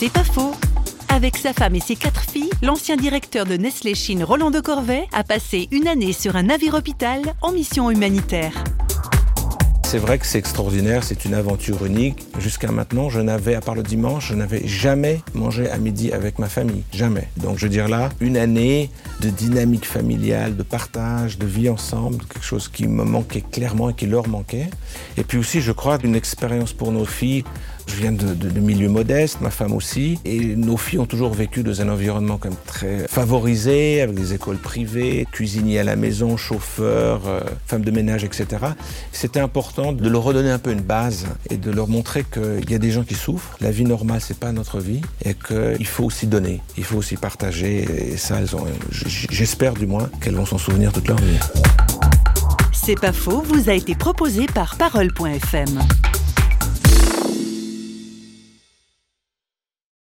C'est pas faux. Avec sa femme et ses quatre filles, l'ancien directeur de Nestlé Chine, Roland de Corvée, a passé une année sur un navire hôpital en mission humanitaire. C'est vrai que c'est extraordinaire, c'est une aventure unique. Jusqu'à maintenant, je n'avais, à part le dimanche, je n'avais jamais mangé à midi avec ma famille. Jamais. Donc je veux dire là, une année de dynamique familiale, de partage, de vie ensemble, quelque chose qui me manquait clairement et qui leur manquait. Et puis aussi, je crois, une expérience pour nos filles je viens de, milieux modestes, ma femme aussi, et nos filles ont toujours vécu dans un environnement comme très favorisé, avec des écoles privées, cuisiniers à la maison, chauffeurs, euh, femmes de ménage, etc. C'était important de leur redonner un peu une base et de leur montrer qu'il y a des gens qui souffrent. La vie normale, c'est pas notre vie, et qu'il faut aussi donner, il faut aussi partager. Et ça, j'espère du moins qu'elles vont s'en souvenir toute leur vie. C'est pas faux, vous a été proposé par Parole.fm.